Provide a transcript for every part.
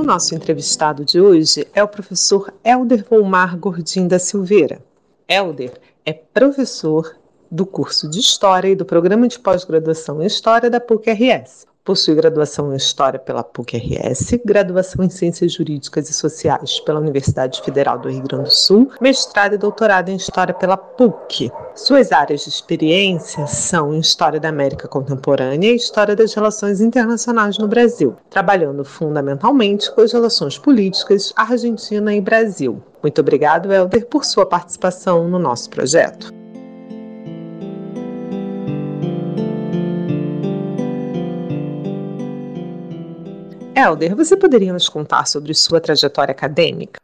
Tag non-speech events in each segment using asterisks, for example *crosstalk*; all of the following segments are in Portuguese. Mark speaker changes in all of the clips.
Speaker 1: O nosso entrevistado de hoje é o professor Helder Volmar Gordim da Silveira. Helder é professor do curso de História e do Programa de Pós-Graduação em História da PUC-RS. Possui graduação em História pela PUC-RS, graduação em Ciências Jurídicas e Sociais pela Universidade Federal do Rio Grande do Sul, mestrado e doutorado em História pela PUC. Suas áreas de experiência são em História da América Contemporânea e História das Relações Internacionais no Brasil, trabalhando fundamentalmente com as relações políticas Argentina e Brasil. Muito obrigado, Helder, por sua participação no nosso projeto. Helder, você poderia nos contar sobre sua trajetória acadêmica?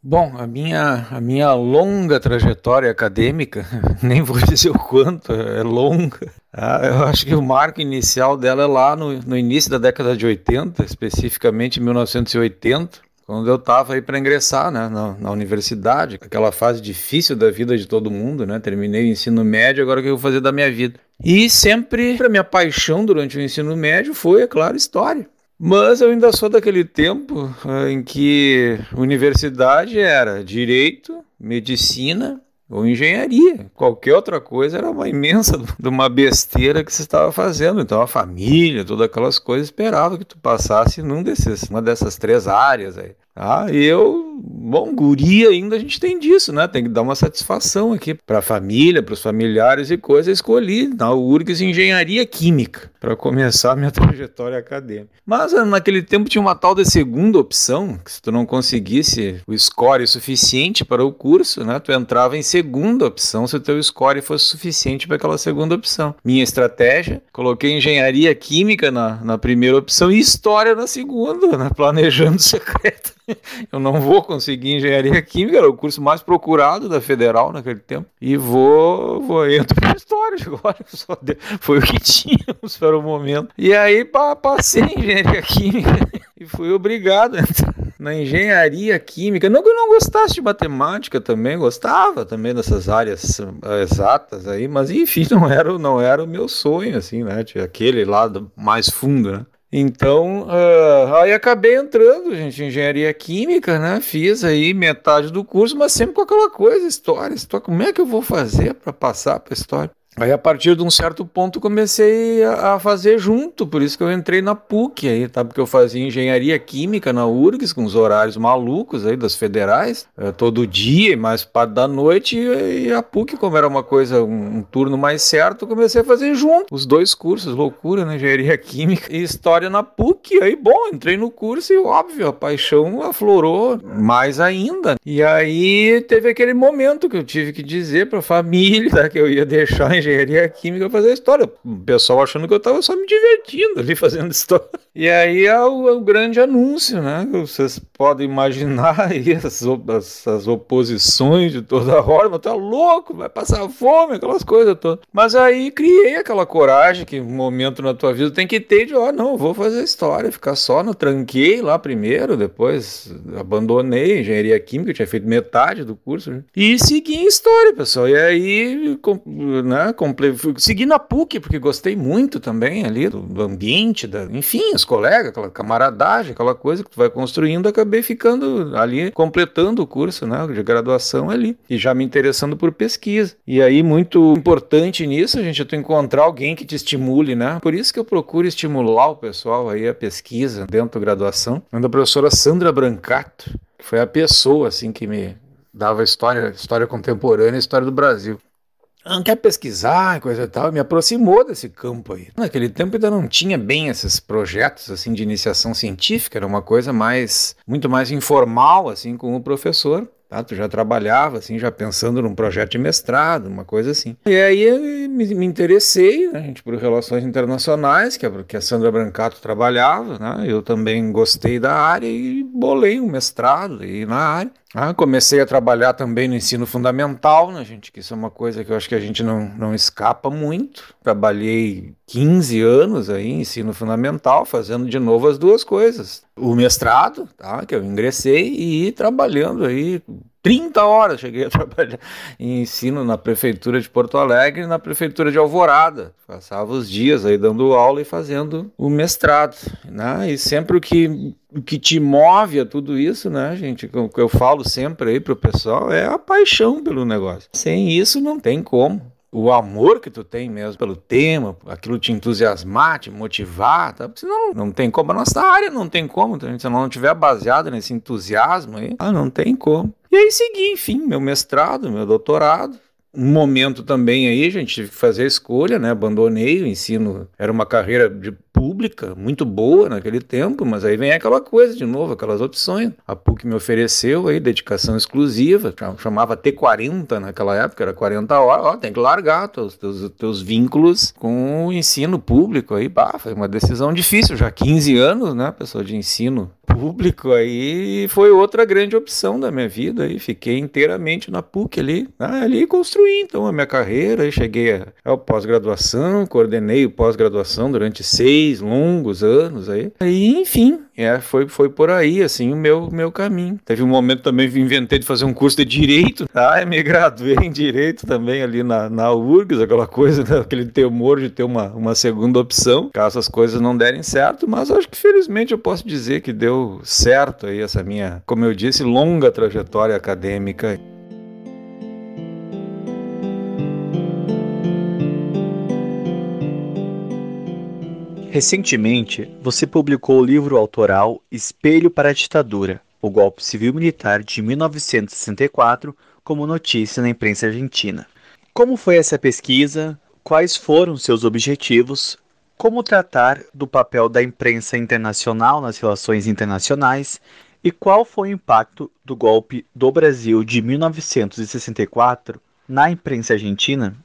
Speaker 2: Bom, a minha, a minha longa trajetória acadêmica, *laughs* nem vou dizer o quanto, é longa. Ah, eu acho que o marco inicial dela é lá no, no início da década de 80, especificamente em 1980, quando eu estava aí para ingressar né, na, na, universidade, aquela fase difícil da vida de todo mundo, né? Terminei o ensino médio, agora o que eu vou fazer da minha vida? E sempre, a minha paixão durante o ensino médio foi, é claro, história. Mas eu ainda sou daquele tempo uh, em que universidade era direito, medicina ou engenharia. Qualquer outra coisa era uma imensa de *laughs* uma besteira que você estava fazendo. Então a família, todas aquelas coisas esperava que tu passasse num desses, uma dessas três áreas aí. Ah, eu, bom, guri ainda a gente tem disso, né? Tem que dar uma satisfação aqui para a família, para os familiares e coisas. Escolhi na URGS Engenharia Química para começar a minha *laughs* trajetória acadêmica. Mas ah, naquele tempo tinha uma tal de segunda opção, que se tu não conseguisse o score suficiente para o curso, né? Tu entrava em segunda opção se o teu score fosse suficiente para aquela segunda opção. Minha estratégia, coloquei Engenharia Química na, na primeira opção e História na segunda, né? Planejando secreto. *laughs* eu não vou conseguir engenharia química, era o curso mais procurado da federal naquele tempo. E vou, vou entro para história agora, *laughs* só deu, foi o que tínhamos para o momento. E aí pa, passei em engenharia química *laughs* e fui obrigado a entrar na engenharia química. Não que eu não gostasse de matemática também, gostava também dessas áreas eh, exatas aí, mas enfim, não era, não era o meu sonho, assim, né? Aquele lado mais fundo, né? Então, uh, aí acabei entrando, gente, engenharia química, né? Fiz aí metade do curso, mas sempre com aquela coisa, história, história. Como é que eu vou fazer para passar para história? Aí a partir de um certo ponto comecei a, fazer junto, por isso que eu entrei na PUC aí, tá? Porque eu fazia engenharia química na URGS, com os horários malucos aí das federais, é, todo dia, mais parte da noite, e, a PUC, como era uma coisa, um, turno mais certo, comecei a fazer junto os dois cursos, loucura, né? Engenharia *laughs* química e história na PUC. Aí, bom, entrei no curso e, óbvio, a paixão aflorou mais ainda. E aí teve aquele momento que eu tive que dizer pra família tá, *laughs* que eu ia deixar a engenharia química fazer história. O pessoal achando que eu estava só me divertindo ali fazendo *laughs* história. E aí é o, é o grande anúncio, né? Vocês podem imaginar aí as, as, as oposições de toda *laughs* forma. Tá louco, vai passar fome, aquelas coisas todas. Mas aí criei aquela coragem que um momento na tua vida tem que ter de, ó, oh, não, vou fazer história, ficar só no tranquei lá primeiro, depois abandonei engenharia química, tinha feito metade do curso, né? e segui em história, pessoal. E aí, né, comple... segui na PUC, porque gostei muito também ali do, do ambiente, da... enfim, os colegas, aquela camaradagem, aquela coisa que tu vai construindo, acabei ficando ali, completando o curso né, de graduação ali, e já me interessando por pesquisa. E aí, muito importante nisso, a gente, é tu encontrar alguém que te estimule, né? Por isso que eu procuro estimular o pessoal aí a pesquisa dentro da graduação. A professora Sandra Brancato, foi a pessoa assim que me dava história, história contemporânea, história do Brasil. Não quer pesquisar, coisa e tal, me aproximou desse campo aí. Naquele tempo ainda não tinha bem esses projetos assim de iniciação científica, era uma coisa mais muito mais informal assim com o professor. Tá? Tu já trabalhava, assim, já pensando num projeto de mestrado, uma coisa assim. E aí me, me interessei, né, gente, por relações internacionais, que a, que a Sandra Brancato trabalhava, né? Eu também gostei da área e bolei um mestrado aí na área. Ah, comecei a trabalhar também no ensino fundamental, né, gente? Que isso é uma coisa que eu acho que a gente não, não escapa muito. Trabalhei 15 anos aí em ensino fundamental, fazendo de novo as duas coisas. O mestrado, tá? Que eu ingressei e trabalhando aí 30 horas cheguei a *laughs* trabalhar em ensino na prefeitura de Porto Alegre e na prefeitura de Alvorada. Passava os dias aí dando aula e fazendo o mestrado, né? E sempre o que o que te move a tudo isso, né, gente? O que eu falo sempre aí pro pessoal é a paixão pelo negócio. Sem isso não tem como o amor que tu tem mesmo pelo tema, aquilo te entusiasmar, te motivar, tá? senão não tem como. A nossa área não tem como, tá? se ela não tiver baseada nesse entusiasmo aí, ah, não tem como. E aí segui, enfim, meu mestrado, meu doutorado. Um momento também aí, gente tive que fazer a escolha, né? Abandonei o ensino, era uma carreira de pública, muito boa naquele tempo, mas aí vem aquela coisa de novo, aquelas opções. A PUC me ofereceu aí dedicação exclusiva, chamava T40 naquela época, era 40 horas, ó, tem que largar teus, teus, teus vínculos com o ensino público aí, bah, foi uma decisão difícil, já 15 anos, né, pessoa de ensino público aí, foi outra grande opção da minha vida aí, fiquei inteiramente na PUC ali, ah, ali construí então a minha carreira, aí cheguei ao pós-graduação, coordenei o pós-graduação durante seis longos anos aí. E, enfim, é, foi, foi por aí, assim, o meu, meu caminho. Teve um momento também que inventei de fazer um curso de Direito. Ah, me *laughs* graduei em Direito também ali na, na URGS, aquela coisa, né? aquele temor de ter uma, uma segunda opção, caso as coisas não derem certo, mas acho que felizmente eu posso dizer que deu certo aí essa minha, como eu disse, longa trajetória acadêmica.
Speaker 3: Recentemente, você publicou o livro autoral Espelho para a Ditadura, o golpe civil-militar de 1964, como notícia na imprensa argentina. Como foi essa pesquisa? Quais foram seus objetivos? Como tratar do papel da imprensa internacional nas relações internacionais? E qual foi o impacto do golpe do Brasil de 1964 na imprensa argentina?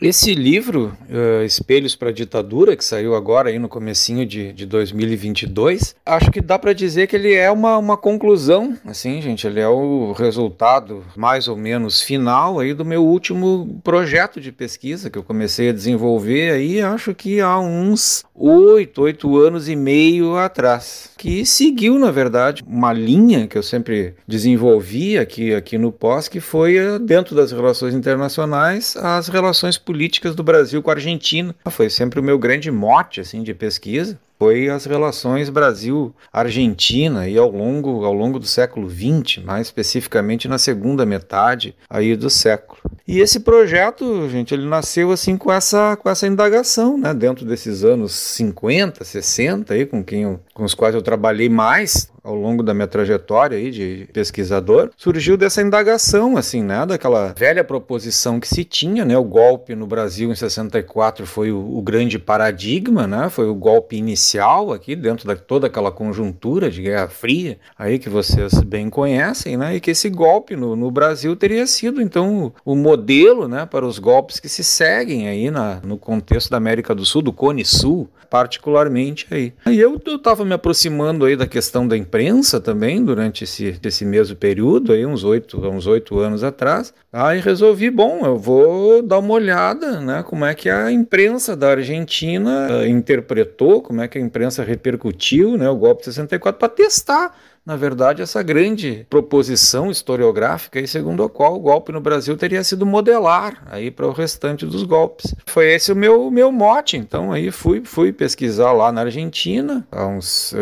Speaker 2: Esse livro, uh, Espelhos para a Ditadura, que saiu agora aí no comecinho de, de 2022, acho que dá para dizer que ele é uma, uma conclusão, assim, gente, ele é o resultado mais ou menos final aí do meu último projeto de pesquisa que eu comecei a desenvolver aí, acho que há uns oito, oito anos e meio atrás, que seguiu, na verdade, uma linha que eu sempre desenvolvi aqui, aqui no POS, que foi uh, dentro das relações internacionais, as relações políticas do Brasil com a Argentina. Foi sempre o meu grande mote assim de pesquisa foi as relações Brasil-Argentina e ao longo, ao longo do século XX, mais especificamente na segunda metade aí do século. E esse projeto, gente, ele nasceu assim com essa, com essa indagação, né, dentro desses anos 50, 60 aí com quem eu, com os quais eu trabalhei mais ao longo da minha trajetória aí de pesquisador, surgiu dessa indagação, assim, né, daquela velha proposição que se tinha, né, o golpe no Brasil em 64 foi o, o grande paradigma, né, foi o golpe inicial aqui dentro de toda aquela conjuntura de Guerra Fria, aí que vocês bem conhecem, né, e que esse golpe no, no Brasil teria sido, então, o modelo, né, para os golpes que se seguem aí na, no contexto da América do Sul, do Cone Sul, particularmente aí. Aí eu estava me aproximando aí da questão da imprensa também durante esse, esse mesmo período, aí uns oito uns oito anos atrás. Aí resolvi, bom, eu vou dar uma olhada, né, como é que a imprensa da Argentina uh, interpretou, como é que a imprensa repercutiu, né, o golpe de 64 para testar na verdade, essa grande proposição historiográfica, aí, segundo a qual o golpe no Brasil teria sido modelar aí para o restante dos golpes. Foi esse o meu, meu mote, então aí fui, fui pesquisar lá na Argentina, há uns,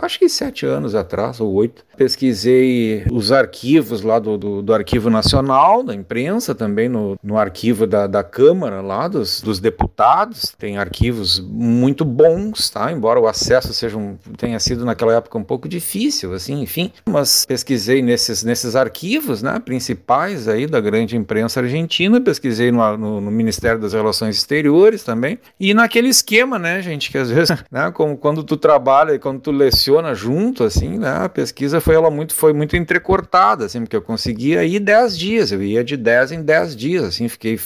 Speaker 2: acho que sete anos atrás, ou oito. Pesquisei os arquivos lá do, do, do Arquivo Nacional, da imprensa, também no, no arquivo da, da Câmara lá, dos, dos deputados. Tem arquivos muito bons, tá? Embora o acesso seja um, tenha sido naquela época um pouco difícil, assim, enfim, mas pesquisei nesses, nesses arquivos, né, principais aí da grande imprensa argentina, pesquisei no, no, no Ministério das Relações Exteriores também, e naquele esquema, né, gente, que às vezes, *laughs* né, como quando tu trabalha e quando tu leciona junto, assim, né, a pesquisa foi ela muito, foi muito entrecortada, assim, porque eu conseguia ir 10 dias, eu ia de 10 em 10 dias, assim, fiquei,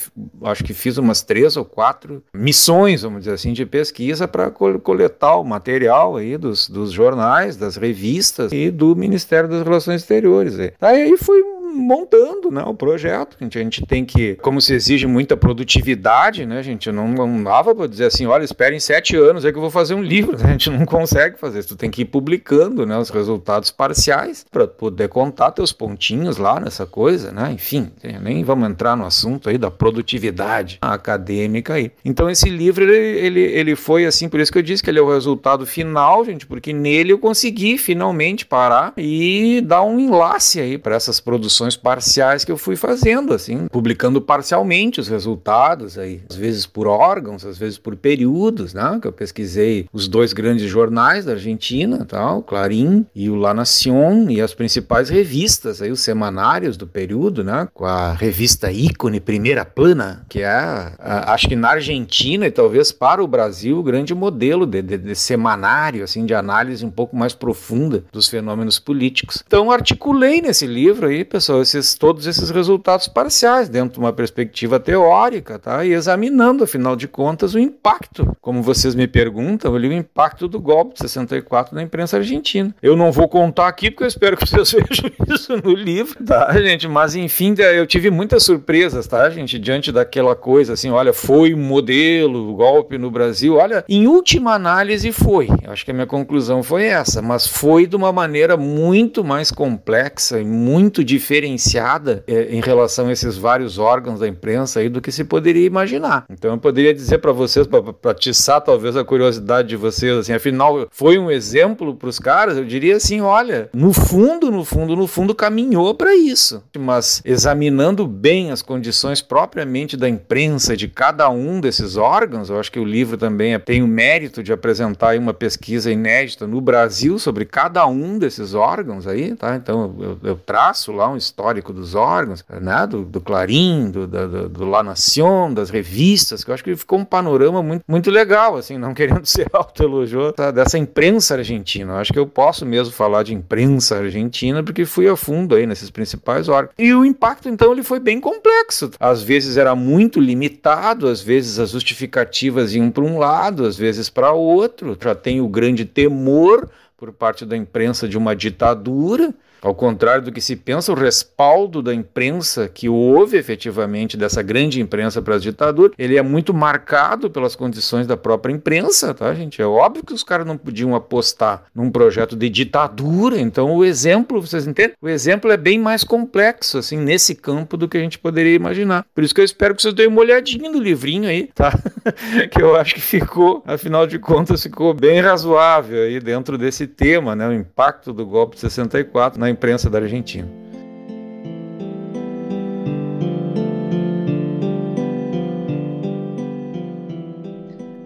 Speaker 2: acho que fiz umas três ou quatro missões, vamos dizer assim, de pesquisa para coletar o material aí dos, dos jornais, das revistas e do Ministério das Relações Exteriores. Aí fui montando né, o projeto. A gente, a gente tem que, como se exige muita produtividade, né, gente não, não dava para dizer assim, olha, esperem sete anos é que eu vou fazer um livro. A gente não consegue fazer isso. Tu tem que ir publicando né, os resultados parciais para poder contar teus pontinhos lá nessa coisa, né? Enfim, nem vamos entrar no assunto aí da produtividade acadêmica aí. Então esse livro, ele, ele, ele foi assim, por isso que eu disse que ele é o resultado final, gente, porque nele eu consegui finalmente parar e dar um enlace aí para essas produções parciais que eu fui fazendo, assim, publicando parcialmente os resultados aí, às vezes por órgãos, às vezes por períodos, né? Que eu pesquisei os dois grandes jornais da Argentina, tal, Clarim e o La Nación e as principais revistas aí, os semanários do período, né? Com a revista ícone Primeira Plana, que é, a, acho que na Argentina e talvez para o Brasil, o grande modelo de, de, de semanário, assim, de análise um pouco mais profunda dos fenômenos políticos. Então articulei nesse livro aí, pessoal esses, todos esses resultados parciais dentro de uma perspectiva teórica, tá? E examinando, afinal de contas, o impacto. Como vocês me perguntam, ali, o impacto do golpe de 64 na imprensa argentina. Eu não vou contar aqui porque eu espero que vocês *laughs* vejam isso no livro, tá, gente? Mas enfim, eu tive muitas surpresas, tá, gente? Diante daquela coisa assim, olha, foi modelo, golpe no Brasil. Olha, em última análise foi. Acho que a minha conclusão foi essa, mas foi de uma maneira muito mais complexa e muito diferente diferenciada é, em relação a esses vários órgãos da imprensa aí do que se poderia imaginar. Então eu poderia dizer para vocês, para atiçar talvez a curiosidade de vocês, assim, afinal foi um exemplo para os caras, eu diria assim, olha, no fundo, no fundo, no fundo caminhou para isso. Mas examinando bem as condições propriamente da imprensa de cada um desses órgãos, eu acho que o livro também é, tem o mérito de apresentar uma pesquisa inédita no Brasil sobre cada um desses órgãos aí, tá? Então eu, eu traço lá um histórico dos órgãos, né, do, do Clarim, do, do, do La Nación, das revistas, que eu acho que ficou um panorama muito, muito legal, assim, não querendo *laughs* ser autoelogio tá, dessa imprensa argentina. Eu acho que eu posso mesmo falar de imprensa argentina, porque fui a fundo aí nesses principais órgãos. E o impacto, então, ele foi bem complexo. Às vezes era muito limitado, às vezes as justificativas iam para um lado, às vezes para outro. Já tem o grande temor por parte da imprensa de uma ditadura, ao contrário do que se pensa, o respaldo da imprensa que houve efetivamente dessa grande imprensa para as ditaduras, ele é muito marcado pelas condições da própria imprensa, tá, gente? É óbvio que os caras não podiam apostar num projeto de ditadura, então o exemplo, vocês entendem? O exemplo é bem mais complexo, assim, nesse campo do que a gente poderia imaginar. Por isso que eu espero que vocês deem uma olhadinha no livrinho aí, tá? *laughs* que eu acho que ficou, afinal de contas, ficou bem razoável aí dentro desse tema, né? O impacto do golpe de 64 na na imprensa da Argentina.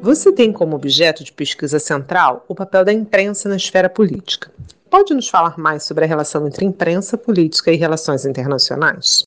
Speaker 1: Você tem como objeto de pesquisa central o papel da imprensa na esfera política. Pode nos falar mais sobre a relação entre imprensa, política e relações internacionais?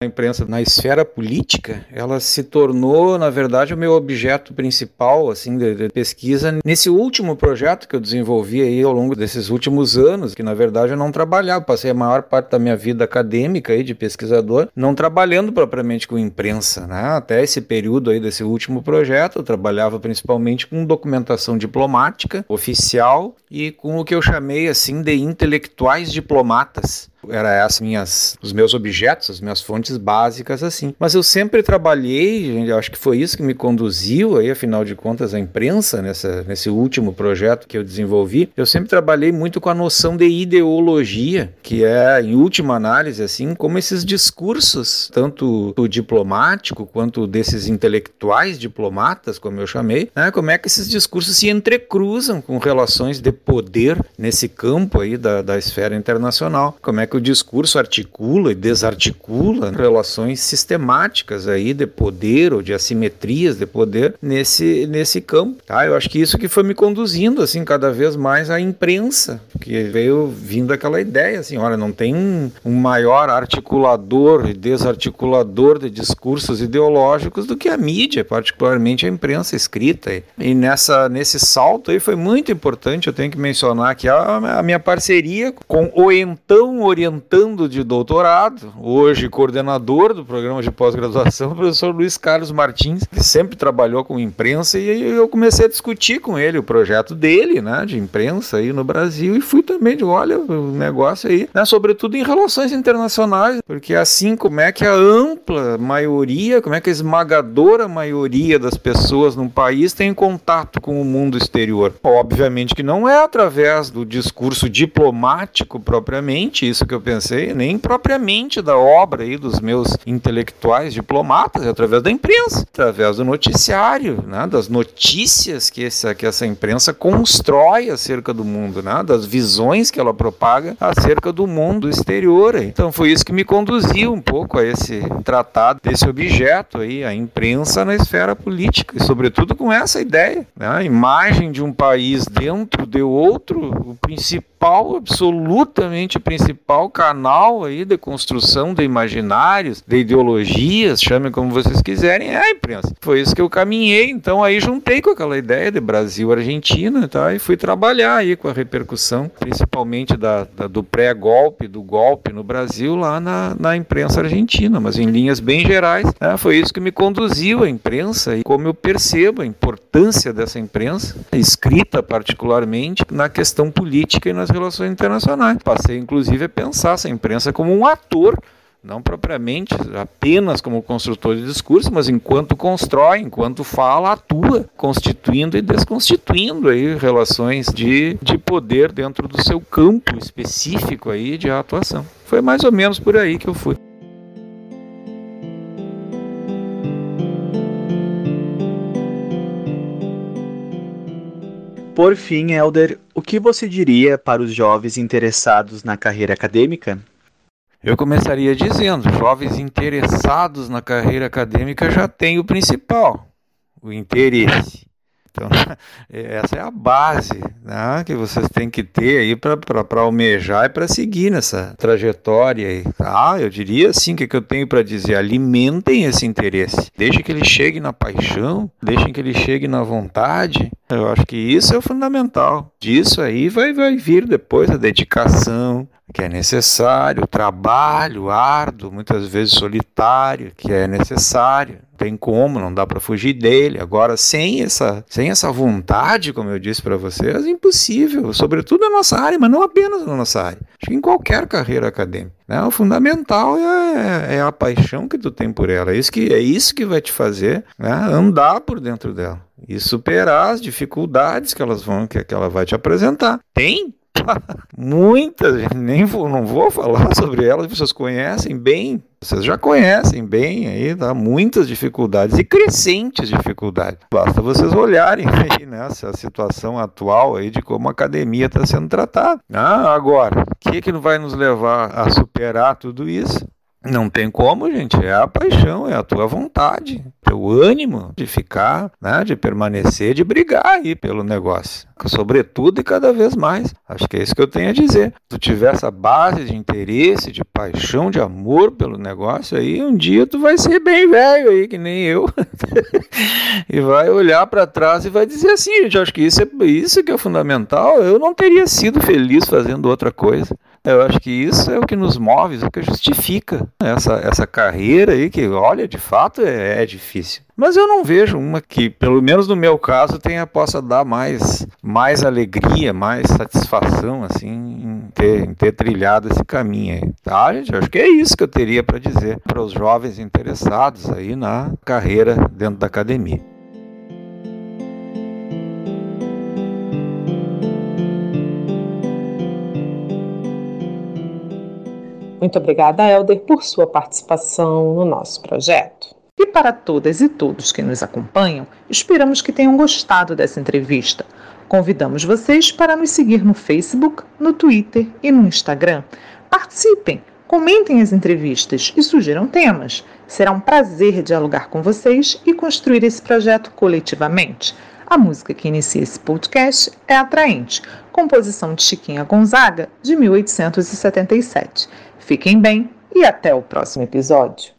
Speaker 2: A imprensa na esfera política, ela se tornou, na verdade, o meu objeto principal, assim, de, de, pesquisa nesse último projeto que eu desenvolvi aí ao longo desses últimos anos, que na verdade eu não trabalhava, passei a maior parte da minha vida acadêmica aí de pesquisador, não trabalhando propriamente com imprensa, né? Até esse período aí desse último projeto, eu trabalhava principalmente com documentação diplomática oficial e com o que eu chamei assim de intelectuais diplomatas era essas minhas, os meus objetos, as minhas fontes básicas assim. Mas eu sempre trabalhei, acho que foi isso que me conduziu aí, afinal de contas, à imprensa nessa, nesse último projeto que eu desenvolvi. Eu sempre trabalhei muito com a noção de ideologia, que é, em última análise, assim, como esses discursos, tanto o diplomático quanto desses intelectuais diplomatas, como eu chamei, né, como é que esses discursos se entrecruzam com relações de poder nesse campo aí da, da esfera internacional. Como é que o discurso articula e desarticula relações sistemáticas aí de poder ou de assimetrias de poder nesse, nesse campo. Tá? Eu acho que isso que foi me conduzindo assim cada vez mais à imprensa, que veio vindo aquela ideia assim, olha, não tem um, maior articulador e desarticulador de discursos ideológicos do que a mídia, particularmente a imprensa escrita. E nessa nesse salto aí foi muito importante, eu tenho que mencionar que a, a minha parceria com o então orientando de doutorado, hoje coordenador do programa de pós-graduação, *laughs* o professor Luiz Carlos Martins, que sempre trabalhou com imprensa, e eu comecei a discutir com ele o projeto dele, né, de imprensa aí no Brasil, e fui também de, olha, o negócio aí, né, sobretudo em relações internacionais, porque assim como é que a ampla maioria, como é que a esmagadora maioria das pessoas no país tem contato com o mundo exterior? Obviamente que não é através do discurso diplomático propriamente, isso que eu pensei, nem propriamente da obra aí dos meus intelectuais diplomatas, é através da imprensa, através do noticiário, né, das notícias que essa, que essa imprensa constrói acerca do mundo, né, das visões que ela propaga acerca do mundo exterior. Então foi isso que me conduziu um pouco a esse tratado desse objeto aí, a imprensa na esfera política, e sobretudo com essa ideia, né, a imagem de um país dentro de outro, o principal, absolutamente principal canal aí de construção de imaginários, de ideologias, chame como vocês quiserem, é a imprensa. Foi isso que eu caminhei, então aí juntei com aquela ideia de Brasil-Argentina tá? e fui trabalhar aí com a repercussão, principalmente da, da do pré-golpe, do golpe no Brasil, lá na, na imprensa argentina, mas em linhas bem gerais, né? foi isso que me conduziu à imprensa e como eu percebo a importância dessa imprensa, escrita particularmente na questão política e nas relações internacionais. Passei inclusive a pensar essa imprensa como um ator não propriamente apenas como construtor de discurso, mas enquanto constrói, enquanto fala, atua, constituindo e desconstituindo aí relações de, de poder dentro do seu campo específico aí de atuação. Foi mais ou menos por aí que eu fui.
Speaker 3: Por fim, Elder, o que você diria para os jovens interessados na carreira acadêmica?
Speaker 2: Eu começaria dizendo: jovens interessados na carreira acadêmica já têm o principal, o interesse. Então, *laughs* essa é a base né, que vocês têm que ter aí para almejar e para seguir nessa trajetória. Aí. Ah, eu diria assim: o que, que eu tenho para dizer? Alimentem esse interesse. Deixem que ele chegue na paixão, deixem que ele chegue na vontade. Eu acho que isso é o fundamental. Disso aí vai, vai vir depois a dedicação, que é necessário, o trabalho árduo, muitas vezes solitário, que é necessário. Tem como, não dá para fugir dele. Agora, sem essa, sem essa vontade, como eu disse para vocês, é impossível, sobretudo na nossa área, mas não apenas na nossa área. Acho que em qualquer carreira acadêmica. Né? O fundamental é, é a paixão que tu tem por ela. É isso que, é isso que vai te fazer né? andar por dentro dela e superar as dificuldades que elas vão que, que ela vai te apresentar. Tem *laughs* muitas, nem vou, não vou falar *laughs* sobre elas, vocês conhecem bem, vocês já conhecem bem aí, tá? muitas dificuldades e crescentes dificuldades. Basta vocês olharem *laughs* aí nessa situação atual aí de como a academia está sendo tratada. Ah, agora, o que, que vai nos levar a superar tudo isso? Não tem como, gente. É a paixão, é a tua vontade, teu ânimo de ficar, né, de permanecer, de brigar aí pelo negócio. Sobretudo e cada vez mais. Acho que é isso que eu tenho a dizer. Se tu tiver essa base de interesse, de paixão, de amor pelo negócio, aí um dia tu vai ser bem velho aí, que nem eu. *laughs* e vai olhar para trás e vai dizer assim, gente, acho que isso é isso que é fundamental. Eu não teria sido feliz fazendo outra coisa. Eu acho que isso é o que nos move, é o que justifica essa, essa carreira aí, que, olha, de fato é, é difícil. Mas eu não vejo uma que, pelo menos no meu caso, tenha possa dar mais, mais alegria, mais satisfação, assim, em ter, em ter trilhado esse caminho aí. Tá, gente? Acho que é isso que eu teria para dizer para os jovens interessados aí na carreira dentro da academia.
Speaker 1: Muito obrigada, Helder, por sua participação no nosso projeto. E para todas e todos que nos acompanham, esperamos que tenham gostado dessa entrevista. Convidamos vocês para nos seguir no Facebook, no Twitter e no Instagram Participem, comentem as entrevistas e sugiram temas. Será um prazer dialogar com vocês e construir esse projeto coletivamente. A música que inicia esse podcast é Atraente, composição de Chiquinha Gonzaga, de 1877. Fiquem bem e até o próximo episódio.